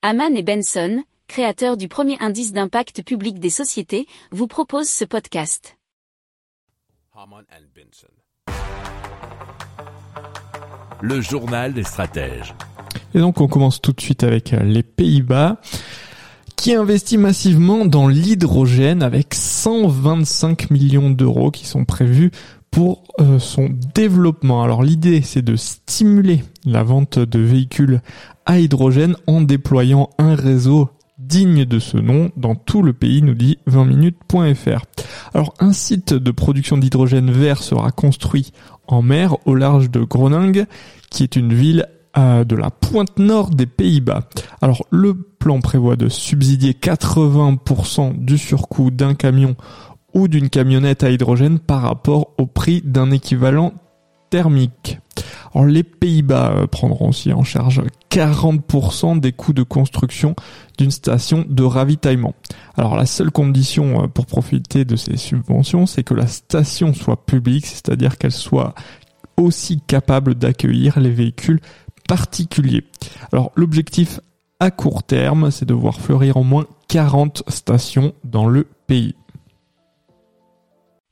Haman et Benson, créateurs du premier indice d'impact public des sociétés, vous proposent ce podcast. Le journal des stratèges. Et donc on commence tout de suite avec euh, les Pays-Bas qui investit massivement dans l'hydrogène avec 125 millions d'euros qui sont prévus pour euh, son développement. Alors l'idée c'est de stimuler la vente de véhicules à hydrogène en déployant un réseau digne de ce nom dans tout le pays, nous dit 20minutes.fr. Alors un site de production d'hydrogène vert sera construit en mer au large de Groningen, qui est une ville euh, de la pointe nord des Pays-Bas. Alors le plan prévoit de subsidier 80% du surcoût d'un camion ou d'une camionnette à hydrogène par rapport au prix d'un équivalent thermique. Alors les Pays-Bas euh, prendront aussi en charge 40% des coûts de construction d'une station de ravitaillement. Alors la seule condition euh, pour profiter de ces subventions, c'est que la station soit publique, c'est-à-dire qu'elle soit aussi capable d'accueillir les véhicules particuliers. Alors l'objectif à court terme, c'est de voir fleurir au moins 40 stations dans le pays.